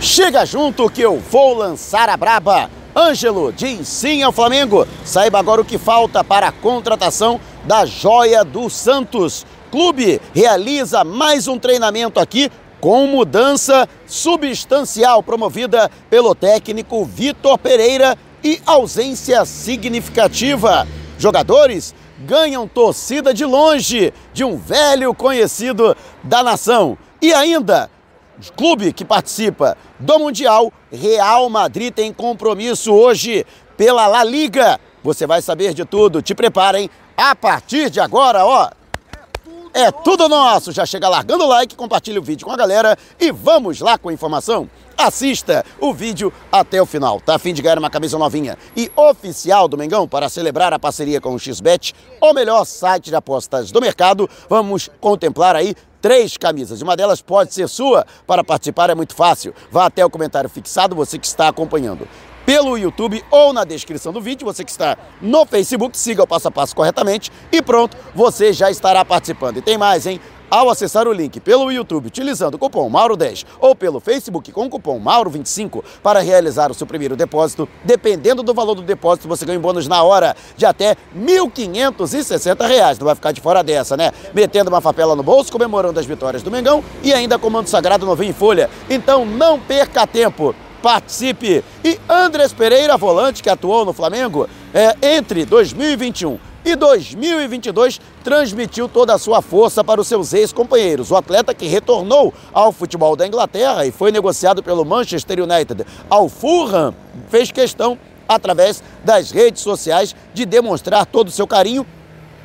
Chega junto que eu vou lançar a braba. Ângelo diz sim ao Flamengo. Saiba agora o que falta para a contratação da joia do Santos. Clube realiza mais um treinamento aqui com mudança substancial promovida pelo técnico Vitor Pereira e ausência significativa. Jogadores ganham torcida de longe de um velho conhecido da nação. E ainda, clube que participa do Mundial, Real Madrid tem compromisso hoje pela La Liga. Você vai saber de tudo. Te preparem a partir de agora, ó. É tudo nosso. Já chega largando o like, compartilha o vídeo com a galera e vamos lá com a informação. Assista o vídeo até o final. Tá a fim de ganhar uma camisa novinha e oficial do Mengão para celebrar a parceria com o XBET, o melhor site de apostas do mercado. Vamos contemplar aí três camisas. Uma delas pode ser sua. Para participar é muito fácil. Vá até o comentário fixado, você que está acompanhando pelo YouTube ou na descrição do vídeo. Você que está no Facebook, siga o passo a passo corretamente e pronto, você já estará participando. E tem mais, hein? Ao acessar o link pelo YouTube utilizando o cupom Mauro10 ou pelo Facebook com o cupom Mauro25 para realizar o seu primeiro depósito, dependendo do valor do depósito, você ganha um bônus na hora de até R$ 1.560. Não vai ficar de fora dessa, né? Metendo uma papela no bolso, comemorando as vitórias do Mengão e ainda comando sagrado novinho em folha. Então não perca tempo participe. E Andrés Pereira, volante que atuou no Flamengo é, entre 2021 e 2022, transmitiu toda a sua força para os seus ex-companheiros. O atleta que retornou ao futebol da Inglaterra e foi negociado pelo Manchester United ao Fulham, fez questão, através das redes sociais, de demonstrar todo o seu carinho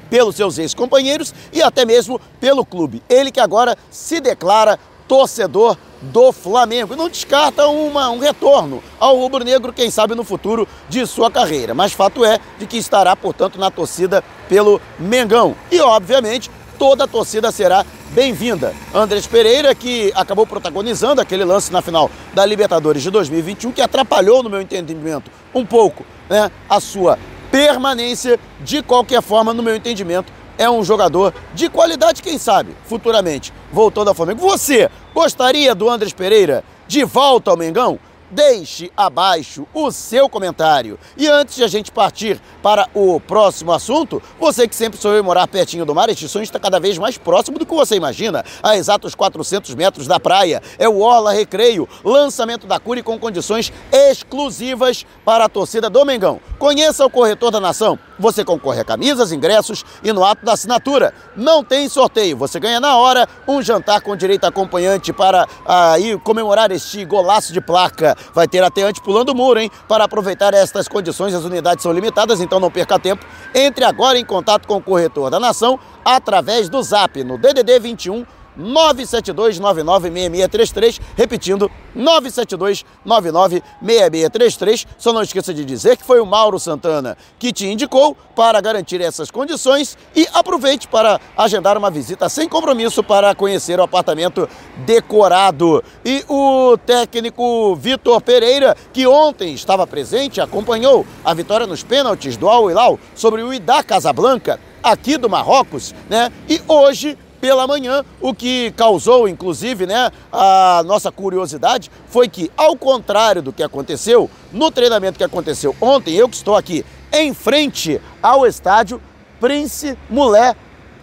pelos seus ex-companheiros e até mesmo pelo clube. Ele que agora se declara torcedor do Flamengo. Não descarta uma, um retorno ao rubro-negro, quem sabe no futuro de sua carreira. Mas fato é de que estará, portanto, na torcida pelo Mengão. E, obviamente, toda a torcida será bem-vinda. Andrés Pereira, que acabou protagonizando aquele lance na final da Libertadores de 2021, que atrapalhou, no meu entendimento, um pouco né, a sua permanência. De qualquer forma, no meu entendimento, é um jogador de qualidade, quem sabe, futuramente, voltando ao Flamengo. Você gostaria do Andres Pereira de volta ao Mengão? deixe abaixo o seu comentário. E antes de a gente partir para o próximo assunto, você que sempre em morar pertinho do mar, este sonho está cada vez mais próximo do que você imagina. A exatos 400 metros da praia é o Orla Recreio, lançamento da Cure com condições exclusivas para a torcida do Mengão. Conheça o corretor da nação. Você concorre a camisas, ingressos e no ato da assinatura. Não tem sorteio, você ganha na hora um jantar com direito acompanhante para aí comemorar este golaço de placa vai ter até antes pulando o muro, hein? Para aproveitar estas condições, as unidades são limitadas, então não perca tempo. Entre agora em contato com o corretor da Nação através do Zap no DDD 21 972996633, repetindo, 972996633. Só não esqueça de dizer que foi o Mauro Santana que te indicou para garantir essas condições e aproveite para agendar uma visita sem compromisso para conhecer o apartamento decorado. E o técnico Vitor Pereira, que ontem estava presente, acompanhou a vitória nos pênaltis do Al Hilal sobre o Idá Casablanca aqui do Marrocos, né? E hoje pela manhã, o que causou, inclusive, né, a nossa curiosidade foi que, ao contrário do que aconteceu no treinamento que aconteceu ontem, eu que estou aqui em frente ao estádio Prince Mulher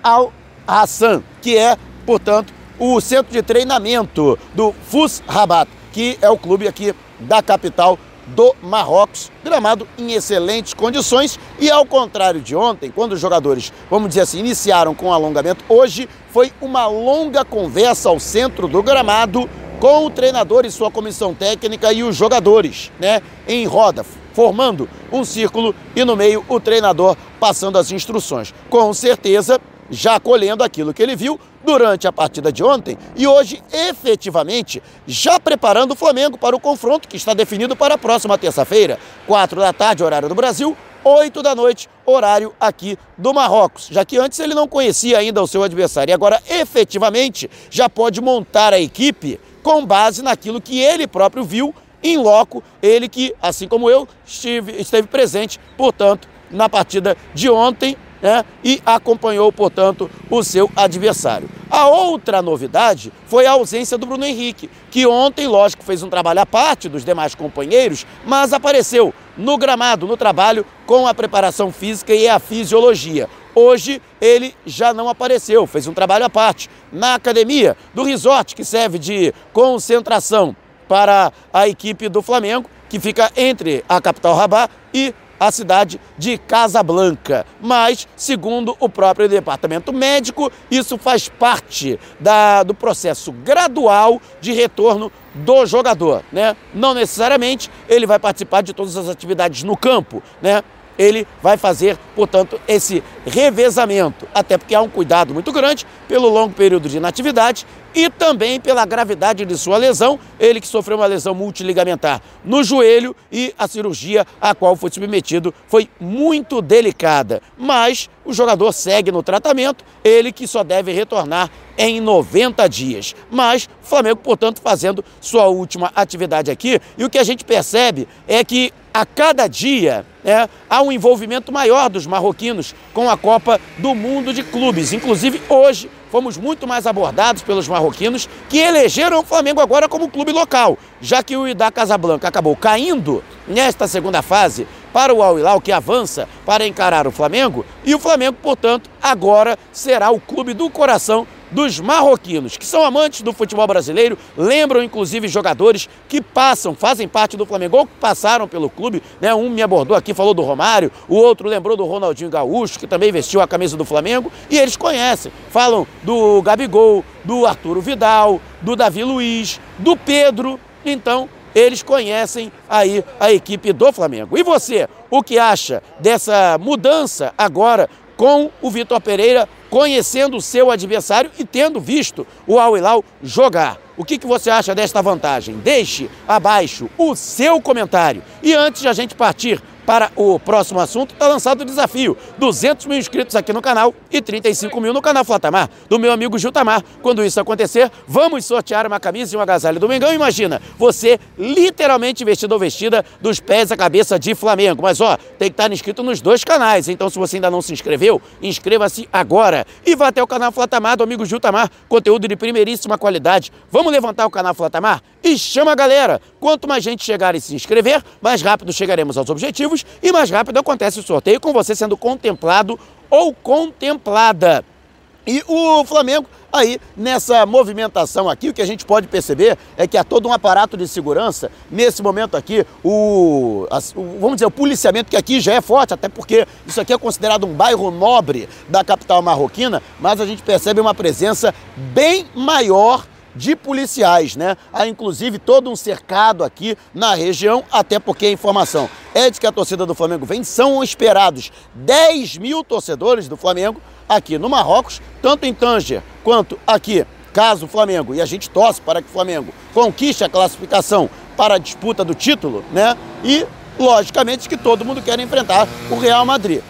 Al Hassan, que é, portanto, o centro de treinamento do FUS Rabat, que é o clube aqui da capital do Marrocos, gramado em excelentes condições e ao contrário de ontem, quando os jogadores, vamos dizer assim, iniciaram com alongamento, hoje foi uma longa conversa ao centro do gramado com o treinador e sua comissão técnica e os jogadores, né, em roda, formando um círculo e no meio o treinador passando as instruções. Com certeza, já acolhendo aquilo que ele viu durante a partida de ontem e hoje, efetivamente, já preparando o Flamengo para o confronto que está definido para a próxima terça-feira, quatro da tarde, horário do Brasil, 8 da noite, horário aqui do Marrocos, já que antes ele não conhecia ainda o seu adversário. E agora efetivamente já pode montar a equipe com base naquilo que ele próprio viu em loco, ele que, assim como eu, estive, esteve presente, portanto, na partida de ontem né, e acompanhou, portanto, o seu adversário. A outra novidade foi a ausência do Bruno Henrique, que ontem, lógico, fez um trabalho à parte dos demais companheiros, mas apareceu no gramado, no trabalho, com a preparação física e a fisiologia. Hoje ele já não apareceu, fez um trabalho à parte na academia do resort, que serve de concentração para a equipe do Flamengo, que fica entre a capital Rabat e a cidade de Casablanca. Mas, segundo o próprio departamento médico, isso faz parte da, do processo gradual de retorno do jogador, né? Não necessariamente ele vai participar de todas as atividades no campo, né? Ele vai fazer, portanto, esse revezamento, até porque há um cuidado muito grande pelo longo período de inatividade e também pela gravidade de sua lesão, ele que sofreu uma lesão multiligamentar no joelho e a cirurgia a qual foi submetido foi muito delicada, mas o jogador segue no tratamento, ele que só deve retornar em 90 dias. Mas o Flamengo, portanto, fazendo sua última atividade aqui, e o que a gente percebe é que a cada dia né, há um envolvimento maior dos marroquinos com a Copa do Mundo de Clubes. Inclusive, hoje fomos muito mais abordados pelos marroquinos que elegeram o Flamengo agora como clube local, já que o Idá Casablanca acabou caindo nesta segunda fase para o Al Hilal, que avança para encarar o Flamengo, e o Flamengo, portanto, agora será o clube do coração dos marroquinos, que são amantes do futebol brasileiro, lembram inclusive jogadores que passam, fazem parte do Flamengo, ou que passaram pelo clube, né? Um me abordou aqui, falou do Romário, o outro lembrou do Ronaldinho Gaúcho, que também vestiu a camisa do Flamengo, e eles conhecem, falam do Gabigol, do Arturo Vidal, do Davi Luiz, do Pedro, então eles conhecem aí a equipe do Flamengo. E você, o que acha dessa mudança agora com o Vitor Pereira conhecendo o seu adversário e tendo visto o Al Hilal jogar. O que, que você acha desta vantagem? Deixe abaixo o seu comentário. E antes de a gente partir para o próximo assunto, está lançado o desafio. 200 mil inscritos aqui no canal e 35 mil no canal Flatamar, do meu amigo Jutamar. Quando isso acontecer, vamos sortear uma camisa e um agasalho do Mengão. Imagina, você literalmente vestido ou vestida dos pés à cabeça de Flamengo. Mas ó, tem que estar inscrito nos dois canais. Então se você ainda não se inscreveu, inscreva-se agora. E vá até o canal Flatamar do amigo Jutamar, conteúdo de primeiríssima qualidade. Vamos levantar o canal Flatamar? E chama a galera! Quanto mais gente chegar e se inscrever, mais rápido chegaremos aos objetivos e mais rápido acontece o sorteio com você sendo contemplado ou contemplada. E o Flamengo aí nessa movimentação aqui, o que a gente pode perceber é que há todo um aparato de segurança. Nesse momento aqui, o, vamos dizer, o policiamento que aqui já é forte, até porque isso aqui é considerado um bairro nobre da capital marroquina, mas a gente percebe uma presença bem maior de policiais, né? Há inclusive todo um cercado aqui na região, até porque a informação é de que a torcida do Flamengo vem, são esperados 10 mil torcedores do Flamengo aqui no Marrocos, tanto em Tanger quanto aqui, caso o Flamengo, e a gente torce para que o Flamengo conquiste a classificação para a disputa do título, né? E, logicamente, que todo mundo quer enfrentar o Real Madrid.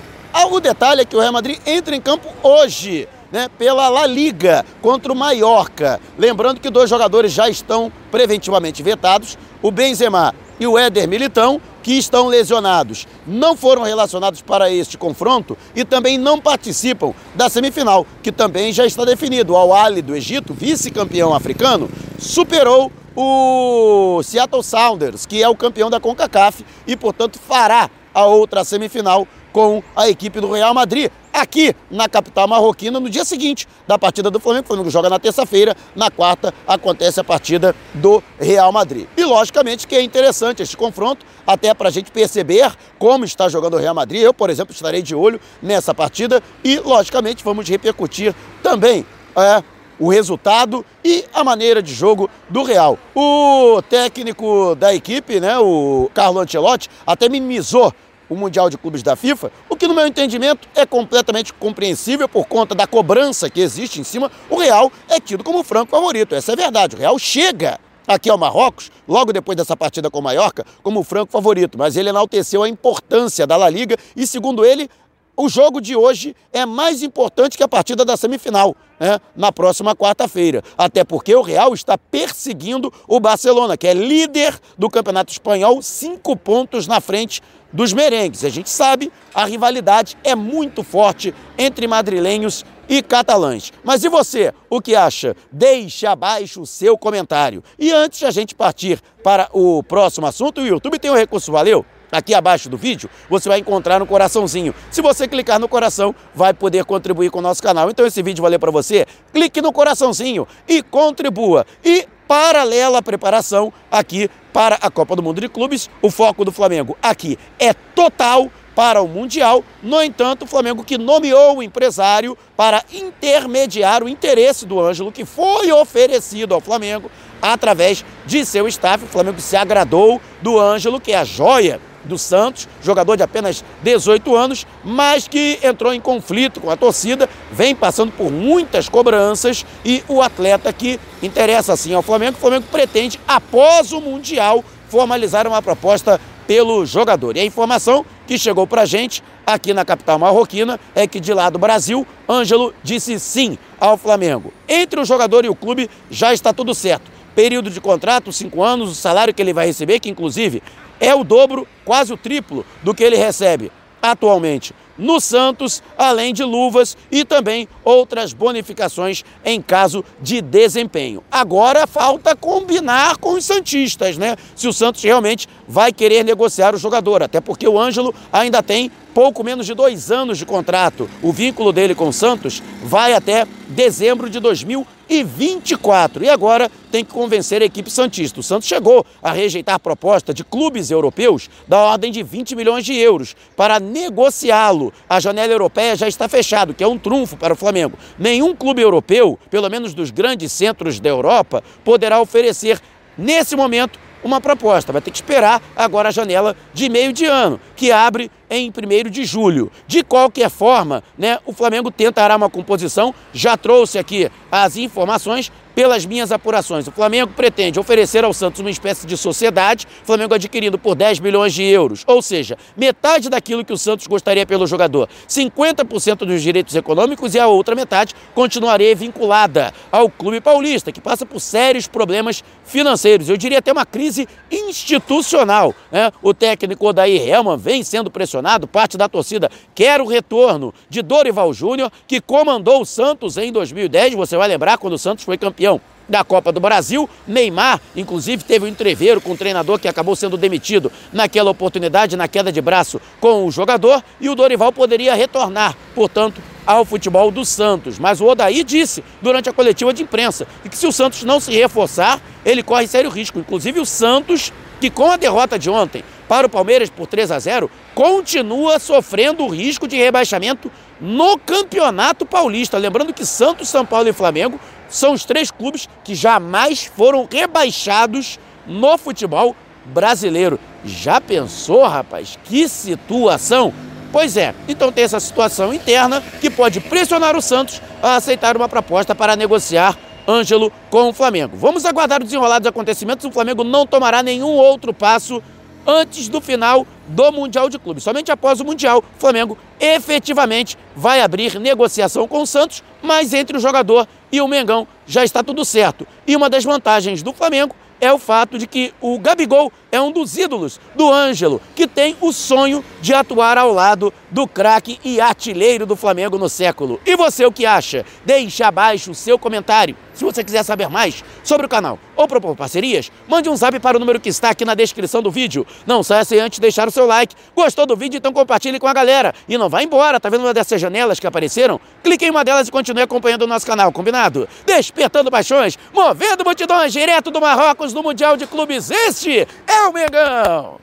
O detalhe é que o Real Madrid entra em campo hoje né, pela La Liga contra o Mallorca. Lembrando que dois jogadores já estão preventivamente vetados, o Benzema e o Éder Militão, que estão lesionados, não foram relacionados para este confronto e também não participam da semifinal, que também já está definido. O Al-Ali do Egito, vice-campeão africano, superou o Seattle Sounders, que é o campeão da CONCACAF e, portanto, fará a outra semifinal com a equipe do Real Madrid, aqui na capital marroquina, no dia seguinte da partida do Flamengo. O Flamengo joga na terça-feira, na quarta acontece a partida do Real Madrid. E logicamente que é interessante este confronto, até para a gente perceber como está jogando o Real Madrid. Eu, por exemplo, estarei de olho nessa partida e, logicamente, vamos repercutir também. É, o resultado e a maneira de jogo do Real. O técnico da equipe, né, o Carlo Ancelotti, até minimizou o Mundial de Clubes da FIFA, o que no meu entendimento é completamente compreensível por conta da cobrança que existe em cima, o Real é tido como franco favorito. Essa é a verdade. O Real chega aqui ao Marrocos, logo depois dessa partida com o Mallorca, como franco favorito, mas ele enalteceu a importância da La Liga e, segundo ele, o jogo de hoje é mais importante que a partida da semifinal, né, na próxima quarta-feira. Até porque o Real está perseguindo o Barcelona, que é líder do Campeonato Espanhol, cinco pontos na frente dos merengues. A gente sabe, a rivalidade é muito forte entre madrilenhos e catalães. Mas e você, o que acha? Deixe abaixo o seu comentário. E antes de a gente partir para o próximo assunto, o YouTube tem um recurso, valeu? Aqui abaixo do vídeo, você vai encontrar um coraçãozinho. Se você clicar no coração, vai poder contribuir com o nosso canal. Então esse vídeo valeu para você? Clique no coraçãozinho e contribua. E paralela preparação aqui para a Copa do Mundo de Clubes, o foco do Flamengo aqui é total para o Mundial. No entanto, o Flamengo que nomeou o empresário para intermediar o interesse do Ângelo, que foi oferecido ao Flamengo através de seu staff. O Flamengo se agradou do Ângelo, que é a joia do Santos, jogador de apenas 18 anos, mas que entrou em conflito com a torcida, vem passando por muitas cobranças e o atleta que interessa assim ao Flamengo, o Flamengo pretende, após o Mundial, formalizar uma proposta pelo jogador. E a informação que chegou para gente aqui na capital marroquina é que de lá do Brasil, Ângelo disse sim ao Flamengo. Entre o jogador e o clube já está tudo certo. Período de contrato, cinco anos, o salário que ele vai receber, que inclusive é o dobro, quase o triplo do que ele recebe atualmente no Santos, além de luvas e também outras bonificações em caso de desempenho. Agora falta combinar com os Santistas, né? Se o Santos realmente vai querer negociar o jogador, até porque o Ângelo ainda tem pouco menos de dois anos de contrato. O vínculo dele com o Santos vai até dezembro de 2024. E agora tem que convencer a equipe Santista. O Santos chegou a rejeitar proposta de clubes europeus da ordem de 20 milhões de euros para negociá-lo. A janela europeia já está fechada, que é um trunfo para o Flamengo. Nenhum clube europeu, pelo menos dos grandes centros da Europa, poderá oferecer nesse momento uma proposta. Vai ter que esperar agora a janela de meio de ano, que abre em 1 de julho. De qualquer forma, né, o Flamengo tentará uma composição, já trouxe aqui as informações pelas minhas apurações. O Flamengo pretende oferecer ao Santos uma espécie de sociedade, Flamengo adquirindo por 10 milhões de euros, ou seja, metade daquilo que o Santos gostaria pelo jogador, 50% dos direitos econômicos e a outra metade continuaria vinculada ao clube paulista, que passa por sérios problemas financeiros. Eu diria até uma crise institucional. Né? O técnico Odair Helman vem sendo pressionado parte da torcida quer o retorno de Dorival Júnior, que comandou o Santos em 2010. Você vai lembrar quando o Santos foi campeão da Copa do Brasil. Neymar, inclusive, teve um entreveiro com o treinador que acabou sendo demitido naquela oportunidade, na queda de braço com o jogador, e o Dorival poderia retornar, portanto, ao futebol do Santos. Mas o Odaí disse durante a coletiva de imprensa que se o Santos não se reforçar, ele corre sério risco. Inclusive o Santos, que com a derrota de ontem para o Palmeiras por 3 a 0, continua sofrendo o risco de rebaixamento no Campeonato Paulista. Lembrando que Santos, São Paulo e Flamengo são os três clubes que jamais foram rebaixados no futebol brasileiro. Já pensou, rapaz? Que situação! Pois é, então tem essa situação interna que pode pressionar o Santos a aceitar uma proposta para negociar Ângelo com o Flamengo. Vamos aguardar o desenrolar dos acontecimentos. O Flamengo não tomará nenhum outro passo antes do final do Mundial de Clubes. Somente após o Mundial, o Flamengo efetivamente vai abrir negociação com o Santos, mas entre o jogador e o Mengão já está tudo certo. E uma das vantagens do Flamengo é o fato de que o Gabigol é um dos ídolos do Ângelo, que tem o sonho de atuar ao lado do craque e artilheiro do Flamengo no século. E você o que acha? Deixe abaixo o seu comentário. Se você quiser saber mais sobre o canal ou propor parcerias, mande um zap para o número que está aqui na descrição do vídeo. Não saia sem antes deixar o seu like. Gostou do vídeo? Então compartilhe com a galera. E não vá embora, tá vendo uma dessas janelas que apareceram? Clique em uma delas e continue acompanhando o nosso canal, combinado? Despertando paixões, movendo multidões direto do Marrocos no Mundial de Clubes. Este é o Mengão!